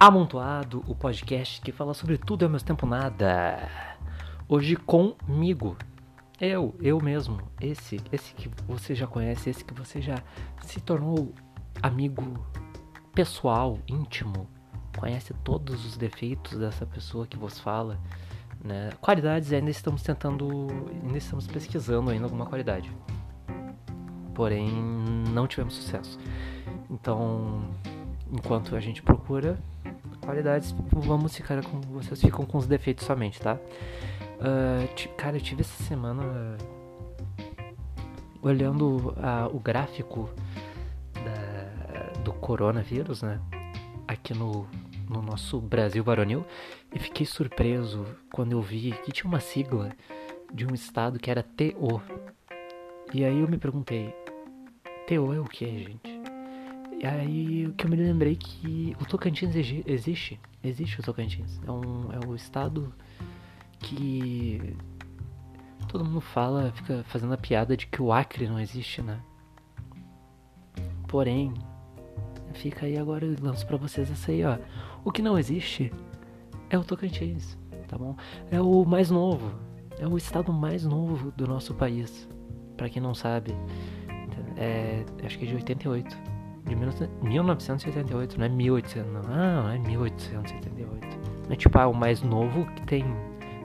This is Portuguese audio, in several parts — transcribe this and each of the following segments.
Amontoado, o podcast que fala sobre tudo ao mesmo tempo nada. Hoje comigo. Eu, eu mesmo. Esse, esse que você já conhece, esse que você já se tornou amigo pessoal, íntimo. Conhece todos os defeitos dessa pessoa que vos fala. Né? Qualidades ainda estamos tentando, ainda estamos pesquisando ainda alguma qualidade. Porém, não tivemos sucesso. Então, enquanto a gente procura qualidades, vamos ficar com. Vocês ficam com os defeitos somente, tá? Uh, cara, eu tive essa semana uh, olhando uh, o gráfico da, do coronavírus, né? Aqui no, no nosso Brasil varonil e fiquei surpreso quando eu vi que tinha uma sigla de um estado que era TO. E aí eu me perguntei, TO é o que, gente? E aí o que eu me lembrei que o Tocantins existe. Existe o Tocantins. É um, é um estado que todo mundo fala, fica fazendo a piada de que o Acre não existe, né? Porém, fica aí agora, eu lanço pra vocês essa aí, ó. O que não existe é o Tocantins, tá bom? É o mais novo. É o estado mais novo do nosso país. Para quem não sabe, é, acho que é de 88 de 1988, não é 1800, não, não é 1888. Não é tipo, ah, o mais novo que tem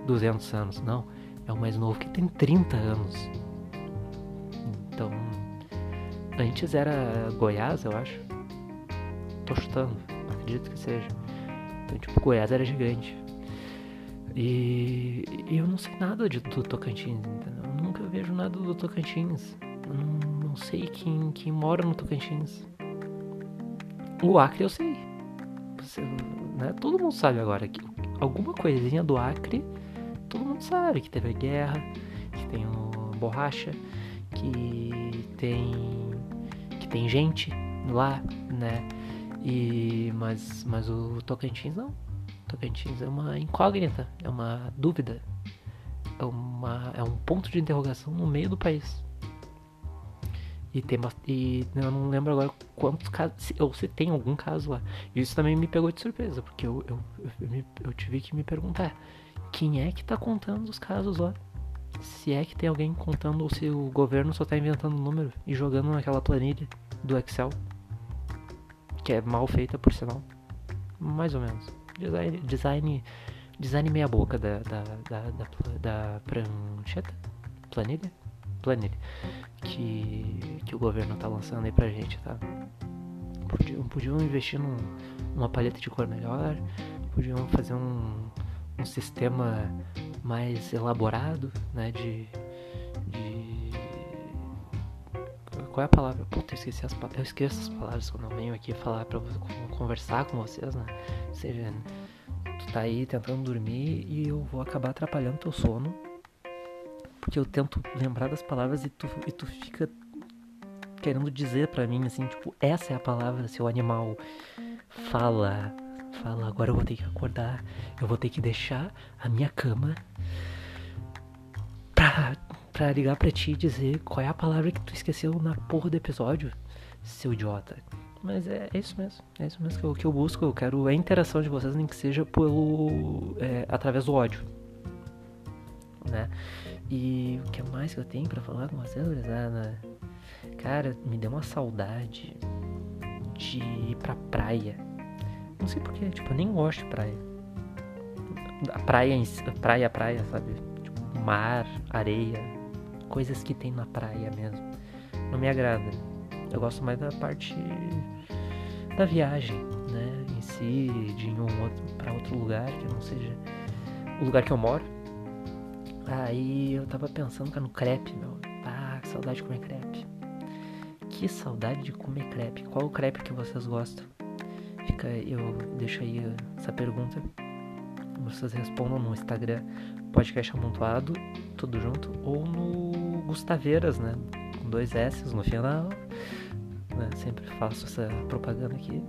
200 anos, não. É o mais novo que tem 30 anos. Então, antes era Goiás, eu acho. Tô chutando, acredito que seja. Então, tipo, Goiás era gigante. E, e eu não sei nada de, do Tocantins, entendeu? Eu nunca vejo nada do Tocantins. Não, não sei quem, quem mora no Tocantins. O Acre eu sei. Você, né? Todo mundo sabe agora que alguma coisinha do Acre, todo mundo sabe que teve guerra, que tem um borracha, que tem que tem gente lá, né? E mas mas o Tocantins não. O Tocantins é uma incógnita, é uma dúvida, é uma é um ponto de interrogação no meio do país. E, tem, e eu não lembro agora quantos casos, ou se tem algum caso lá. Isso também me pegou de surpresa, porque eu, eu, eu, eu tive que me perguntar: quem é que tá contando os casos lá? Se é que tem alguém contando ou se o governo só tá inventando número e jogando naquela planilha do Excel, que é mal feita por sinal. Mais ou menos. Design, design, design meia boca da, da, da, da, da prancheta? Planilha? Planilha que, que o governo tá lançando aí pra gente, tá? Podiam, podiam investir num, numa paleta de cor melhor, podiam fazer um, um sistema mais elaborado, né? De, de. Qual é a palavra? Puta, eu esqueci as. Eu esqueço as palavras quando eu venho aqui falar pra conversar com vocês, né? Ou seja, tu tá aí tentando dormir e eu vou acabar atrapalhando teu sono porque eu tento lembrar das palavras e tu, e tu fica querendo dizer para mim assim, tipo, essa é a palavra, seu animal. Fala, fala, agora eu vou ter que acordar, eu vou ter que deixar a minha cama pra, pra ligar pra ti e dizer qual é a palavra que tu esqueceu na porra do episódio, seu idiota. Mas é, é isso mesmo, é isso mesmo que eu, que eu busco, eu quero a interação de vocês, nem que seja pelo, é, através do ódio, né? E o que mais que eu tenho para falar com vocês, gurizada? Cara, me deu uma saudade de ir pra praia. Não sei porquê, tipo, eu nem gosto de praia. A praia, praia, praia, sabe? Tipo, mar, areia, coisas que tem na praia mesmo. Não me agrada. Eu gosto mais da parte da viagem, né? Em si, de ir um outro, pra outro lugar que não seja o lugar que eu moro Aí eu tava pensando, no crepe, meu. Ah, que saudade de comer crepe. Que saudade de comer crepe. Qual o crepe que vocês gostam? Fica, eu deixo aí essa pergunta. Vocês respondam no Instagram podcast amontoado, tudo junto, ou no Gustaveiras, né? Com dois S no final. Né? Sempre faço essa propaganda aqui.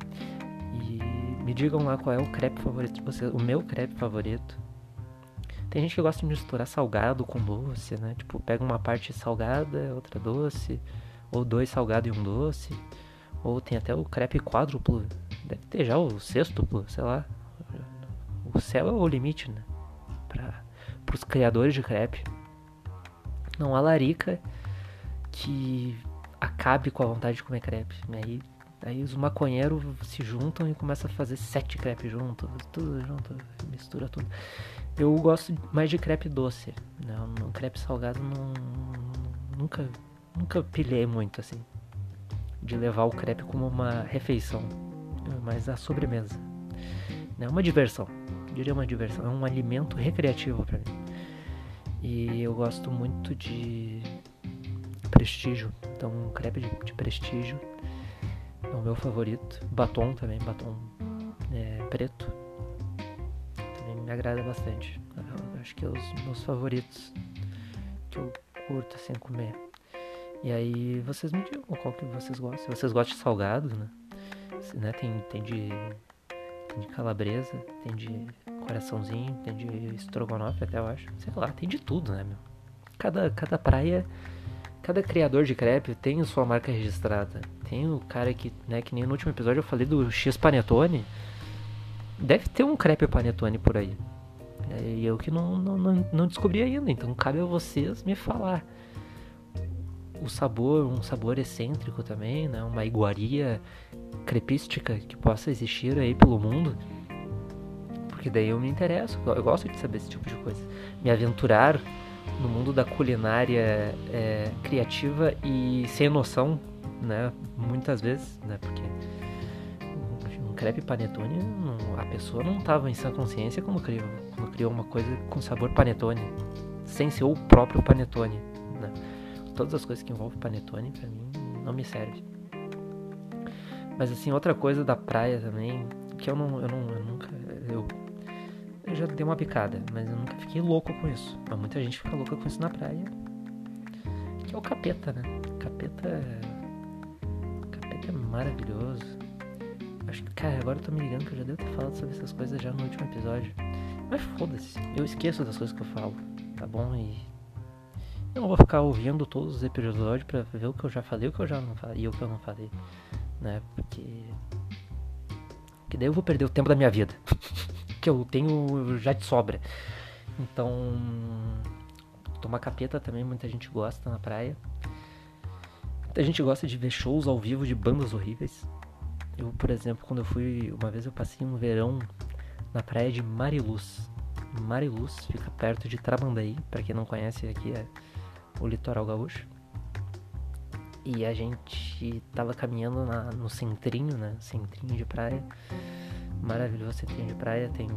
E me digam lá qual é o crepe favorito de vocês. O meu crepe favorito tem gente que gosta de misturar salgado com doce, né? Tipo, pega uma parte salgada, outra doce, ou dois salgados e um doce. Ou tem até o crepe quádruplo, deve ter já o sexto, sei lá. O céu é o limite, né? Para os criadores de crepe. Não há larica que acabe com a vontade de comer crepe. Aí, aí os maconheiros se juntam e começam a fazer sete crepes juntos, tudo junto, mistura tudo. Eu gosto mais de crepe doce. Né? No crepe salgado não, nunca, nunca pilhei muito assim. De levar o crepe como uma refeição. Mas a sobremesa. É uma diversão. Eu diria uma diversão. É um alimento recreativo para mim. E eu gosto muito de prestígio. Então, um crepe de, de prestígio é o meu favorito. Batom também, batom é, preto. Agrada bastante. Eu acho que é os meus favoritos que eu curto assim comer. E aí vocês me digam qual que vocês gostam. Vocês gostam de salgado, né? né? Tem, tem de. Tem de calabresa, tem de coraçãozinho, tem de estrogonofe até eu acho. Sei lá, tem de tudo, né, meu? Cada, cada praia, cada criador de crepe tem sua marca registrada. Tem o cara que, né, que nem no último episódio eu falei do X Panetone. Deve ter um crepe panetone por aí. É, e eu que não, não, não, descobri ainda, então cabe a vocês me falar. O sabor, um sabor excêntrico também, né? Uma iguaria crepística que possa existir aí pelo mundo porque daí eu me interesso, eu gosto de saber esse tipo de coisa. Me aventurar no mundo da culinária é, criativa e sem noção, né? Muitas vezes, né? Porque crepe panetone, a pessoa não estava em sã consciência quando criou, quando criou uma coisa com sabor panetone, sem ser o próprio panetone, né? Todas as coisas que envolvem panetone, para mim, não me serve. Mas assim, outra coisa da praia também, que eu não, eu não, eu nunca, eu eu já dei uma picada, mas eu nunca fiquei louco com isso. Mas muita gente fica louca com isso na praia. Que é o capeta, né? Capeta. É, capeta é maravilhoso. Acho que, cara, agora eu tô me ligando que eu já devo ter falado sobre essas coisas já no último episódio. Mas foda-se, eu esqueço das coisas que eu falo, tá bom? E eu não vou ficar ouvindo todos os episódios pra ver o que eu já falei, o que eu já não falei e o que eu não falei, né? Porque. Que daí eu vou perder o tempo da minha vida. que eu tenho já de sobra. Então, tomar capeta também muita gente gosta na praia. Muita gente gosta de ver shows ao vivo de bandas horríveis. Eu, por exemplo, quando eu fui, uma vez eu passei um verão na praia de Mariluz. Mariluz fica perto de Tramandaí, para quem não conhece, aqui é o litoral gaúcho. E a gente tava caminhando na, no centrinho, né? Centrinho de praia maravilhoso centrinho de praia, tem,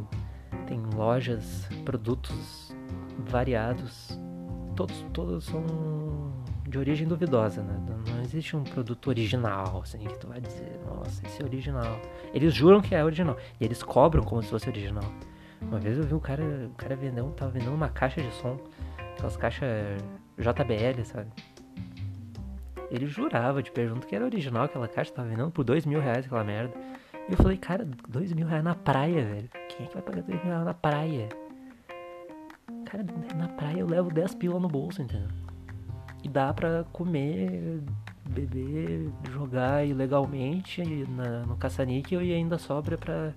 tem lojas, produtos variados, todos, todos são de origem duvidosa, né? Não existe um produto original, assim, que tu vai dizer, nossa, esse é original. Eles juram que é original, e eles cobram como se fosse original. Uma vez eu vi o cara, o cara vendendo, tava vendendo uma caixa de som, aquelas caixas JBL, sabe? Ele jurava de pergunta que era original aquela caixa, tava vendendo por dois mil reais aquela merda. E eu falei, cara, dois mil reais na praia, velho. Quem é que vai pagar dois mil reais na praia? Cara, na praia eu levo 10 pila no bolso, entendeu? E dá pra comer, beber, jogar ilegalmente na, no caça-níquel e ainda sobra pra,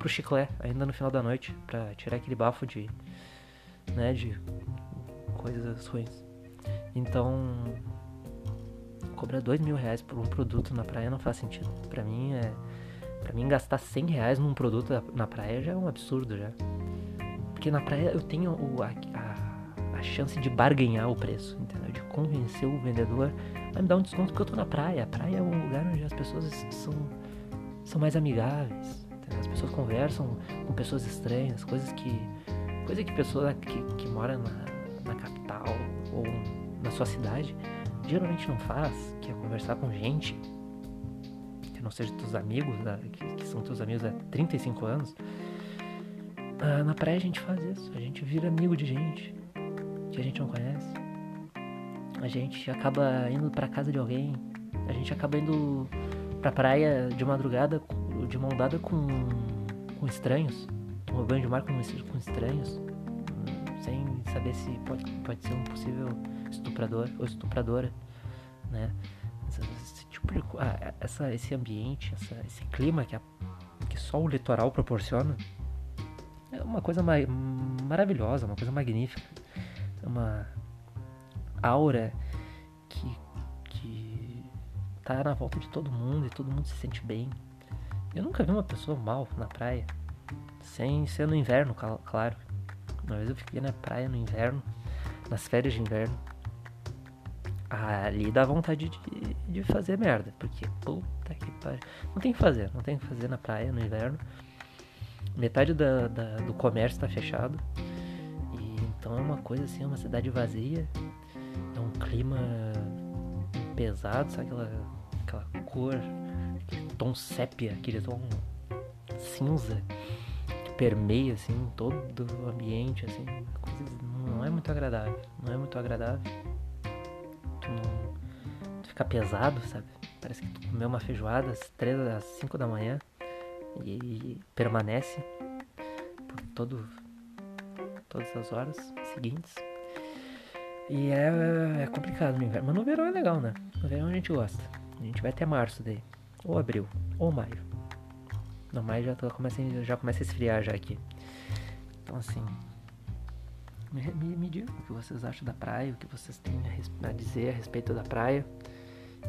pro chiclé, ainda no final da noite, pra tirar aquele bafo de, né, de coisas ruins. Então, cobrar dois mil reais por um produto na praia não faz sentido. Pra mim é Pra mim, gastar 100 reais num produto na praia já é um absurdo já. Porque na praia eu tenho o, a, a, chance de barganhar o preço, entendeu? De convencer o vendedor a me dar um desconto porque eu tô na praia. A praia é um lugar onde as pessoas são, são mais amigáveis. Entendeu? As pessoas conversam com pessoas estranhas, coisas que. Coisa que pessoa que, que mora na, na capital ou na sua cidade geralmente não faz, que é conversar com gente não seja teus amigos, né, que, que, são teus amigos há 35 anos, ah, na praia a gente faz isso. A gente vira amigo de gente que a gente não conhece. A gente acaba indo pra casa de alguém. A gente acaba indo pra praia de madrugada de mão dada com, com estranhos. Tomar banho de mar com, com estranhos. Sem saber se pode, pode ser um possível estuprador ou estupradora, né? Esse, tipo sempre ah, essa, esse ambiente, essa, esse clima que, a, que só o litoral proporciona é uma coisa ma maravilhosa, uma coisa magnífica. Uma aura que, que tá na volta de todo mundo e todo mundo se sente bem. Eu nunca vi uma pessoa mal na praia, sem ser no inverno, claro. Uma vez eu fiquei na praia no inverno, nas férias de inverno. Ali dá vontade de, de fazer merda, porque puta que pariu. Não tem que fazer, não tem que fazer na praia no inverno. Metade da, da, do comércio tá fechado. E então é uma coisa assim, é uma cidade vazia. É um clima pesado, sabe aquela, aquela cor, aquele tom sépia, aquele tom cinza que permeia assim todo o ambiente, assim, coisa, não é muito agradável, não é muito agradável. Tu, não, tu fica pesado, sabe? Parece que tu comeu uma feijoada às 3 às 5 da manhã e permanece por todo, todas as horas seguintes. E é, é complicado no inverno, mas no verão é legal, né? No verão a gente gosta. A gente vai até março daí, ou abril, ou maio. No maio já, tô, começa, já começa a esfriar já aqui. Então assim, me, me, me digam o que vocês acham da praia, o que vocês têm a, a dizer a respeito da praia.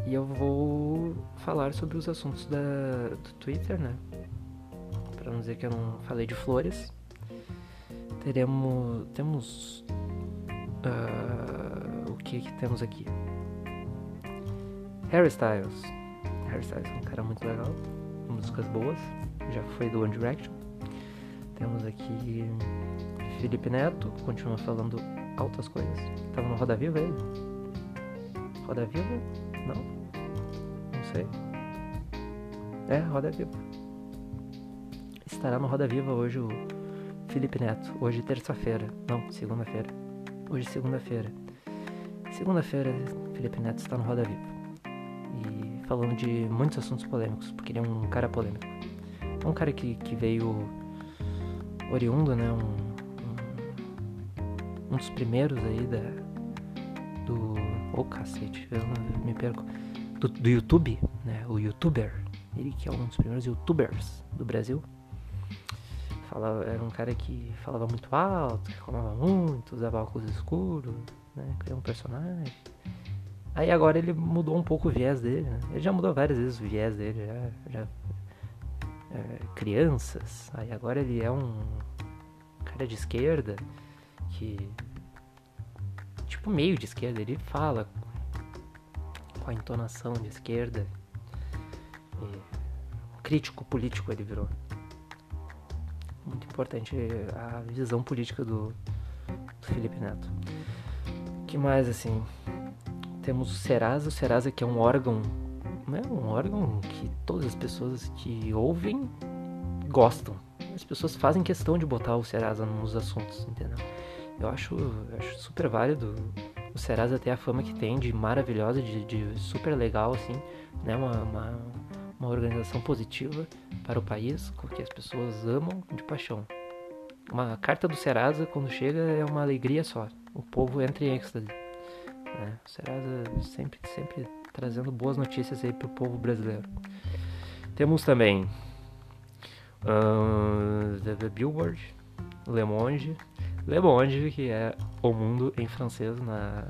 E eu vou falar sobre os assuntos da, do Twitter, né? para não dizer que eu não falei de flores. Teremos. Temos. Uh, o que, que temos aqui? Harry Styles. Harry Styles é um cara muito legal. Músicas boas. Já foi do One Direction. Temos aqui Felipe Neto, continua falando altas coisas. Tava no Roda Viva ele? Roda Viva? Não? Não sei. É, Roda Viva estará no Roda Viva hoje o Felipe Neto. Hoje terça-feira. Não, segunda-feira. Hoje segunda-feira. Segunda-feira, Felipe Neto está no Roda Viva. E falando de muitos assuntos polêmicos, porque ele é um cara polêmico. É um cara que, que veio oriundo, né? Um, um, um dos primeiros aí da. Do. Ô oh, cacete, eu não, me perco. Do, do YouTube, né? O youtuber. Ele que é um dos primeiros youtubers do Brasil. Falava, era um cara que falava muito alto, reclamava muito, usava óculos escuros, né? Criou um personagem. Aí agora ele mudou um pouco o viés dele, né? Ele já mudou várias vezes o viés dele, já. já é, crianças. Aí agora ele é um cara de esquerda que. Tipo, meio de esquerda. Ele fala com a entonação de esquerda. E, crítico político ele virou muito importante a visão política do, do Felipe Neto. que mais assim? Temos o Serasa, o Serasa que é um órgão, né? um órgão que todas as pessoas que ouvem gostam. As pessoas fazem questão de botar o Serasa nos assuntos, entendeu? Eu acho, acho super válido o Serasa ter a fama que tem de maravilhosa, de, de super legal, assim, né? Uma, uma, uma organização positiva para o país, que as pessoas amam de paixão. Uma carta do Serasa, quando chega, é uma alegria só. O povo entra em êxtase. Né? O Serasa sempre, sempre trazendo boas notícias aí para o povo brasileiro. Temos também uh, The Billboard, Le Monde. Le Monde, que é O Mundo em francês, na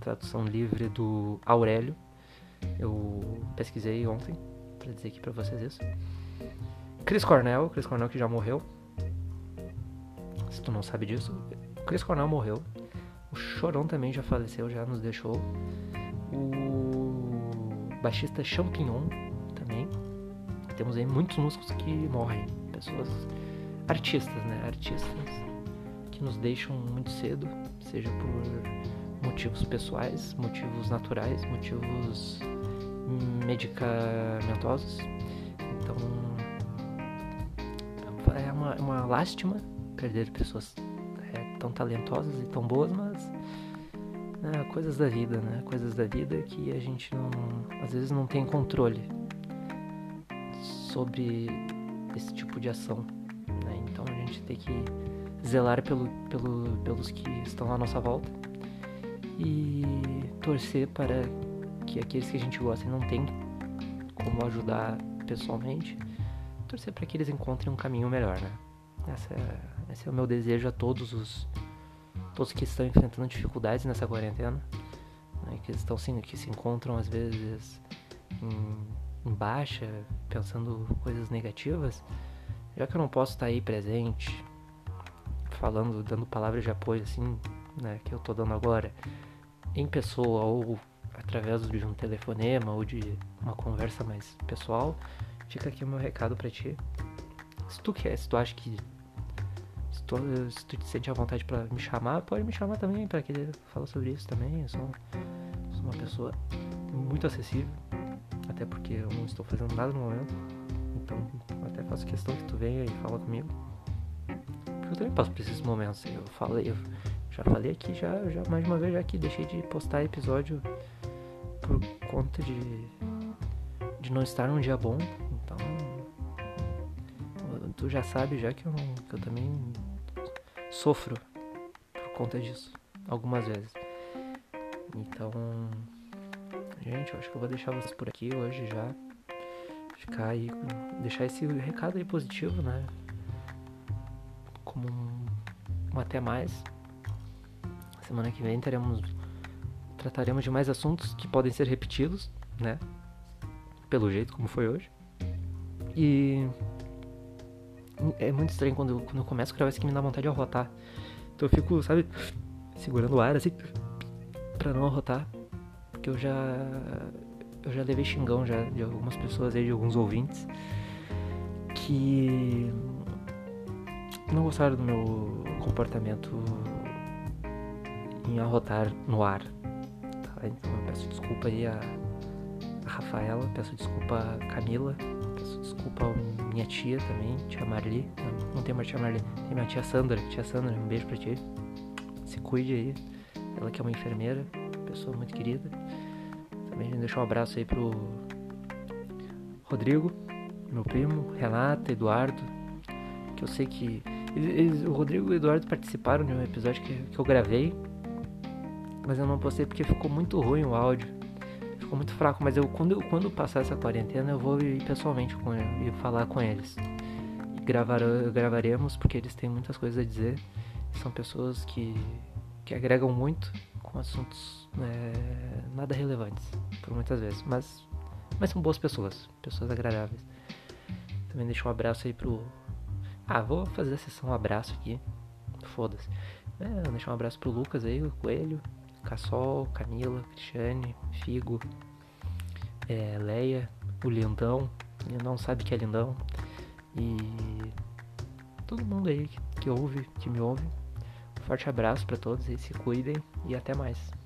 tradução livre do Aurélio. Eu pesquisei ontem para dizer aqui para vocês isso. Chris Cornell, Chris Cornell que já morreu. Se tu não sabe disso, Chris Cornell morreu. O Chorão também já faleceu, já nos deixou. O baixista Champignon também. Temos aí muitos músicos que morrem. Pessoas, artistas, né? Artistas que nos deixam muito cedo, seja por motivos pessoais, motivos naturais, motivos medicamentosos. Então é uma, uma lástima perder pessoas é, tão talentosas e tão boas, mas é, coisas da vida, né? Coisas da vida que a gente não, às vezes não tem controle sobre esse tipo de ação. Né? Então a gente tem que zelar pelo, pelo, pelos que estão à nossa volta e torcer para que aqueles que a gente gosta não tenham como ajudar pessoalmente, torcer para que eles encontrem um caminho melhor, né? Essa é, esse é o meu desejo a todos os todos que estão enfrentando dificuldades nessa quarentena, né? que estão que se encontram às vezes em, em baixa, pensando coisas negativas, já que eu não posso estar aí presente, falando, dando palavras de apoio assim, né, que eu tô dando agora, em pessoa ou através de um telefonema ou de uma conversa mais pessoal, fica aqui o meu recado para ti. Se tu quer, se tu acha que se tu, se tu te sente à vontade para me chamar, pode me chamar também para querer falar sobre isso também. Eu sou, sou uma pessoa muito acessível, até porque eu não estou fazendo nada no momento. Então, até faço questão que tu venha e fala comigo. Porque eu também passo por esses momentos. Eu falei, eu já falei aqui já, já mais uma vez já que deixei de postar episódio por conta de de não estar num dia bom. Então, tu já sabe já que eu, que eu também sofro por conta disso algumas vezes. Então, gente, eu acho que eu vou deixar vocês por aqui hoje já. Ficar aí, deixar esse recado aí positivo, né? Como um, um até mais. Semana que vem teremos trataremos de mais assuntos que podem ser repetidos, né? Pelo jeito como foi hoje. E é muito estranho quando, quando eu começo a gravar isso que me dá vontade de arrotar. Então eu fico, sabe, segurando o ar assim pra não arrotar. Porque eu já eu já levei xingão já de algumas pessoas aí, de alguns ouvintes que não gostaram do meu comportamento em arrotar no ar. Então peço desculpa aí a, a Rafaela, peço desculpa a Camila, peço desculpa a minha tia também, tia Marli. Não, não tem mais tia Marli, tem minha tia Sandra. Tia Sandra, um beijo pra ti. Se cuide aí. Ela que é uma enfermeira, pessoa muito querida. Também deixar um abraço aí pro Rodrigo, meu primo, Renata, Eduardo, que eu sei que eles, o Rodrigo e o Eduardo participaram de um episódio que, que eu gravei mas eu não postei porque ficou muito ruim o áudio. Ficou muito fraco, mas eu quando, eu, quando passar essa quarentena eu vou ir pessoalmente com ele, e falar com eles. E gravar, gravaremos porque eles têm muitas coisas a dizer. São pessoas que, que agregam muito com assuntos é, nada relevantes, por muitas vezes. Mas, mas são boas pessoas, pessoas agradáveis. Também deixo um abraço aí pro. Ah, vou fazer a sessão abraço aqui. Foda-se. É, um abraço pro Lucas aí, o Coelho, Cassol, Camila, Cristiane, Figo, é, Leia, o Lindão, não sabe que é Lindão, e todo mundo aí que, que ouve, que me ouve. Um forte abraço para todos e se cuidem e até mais.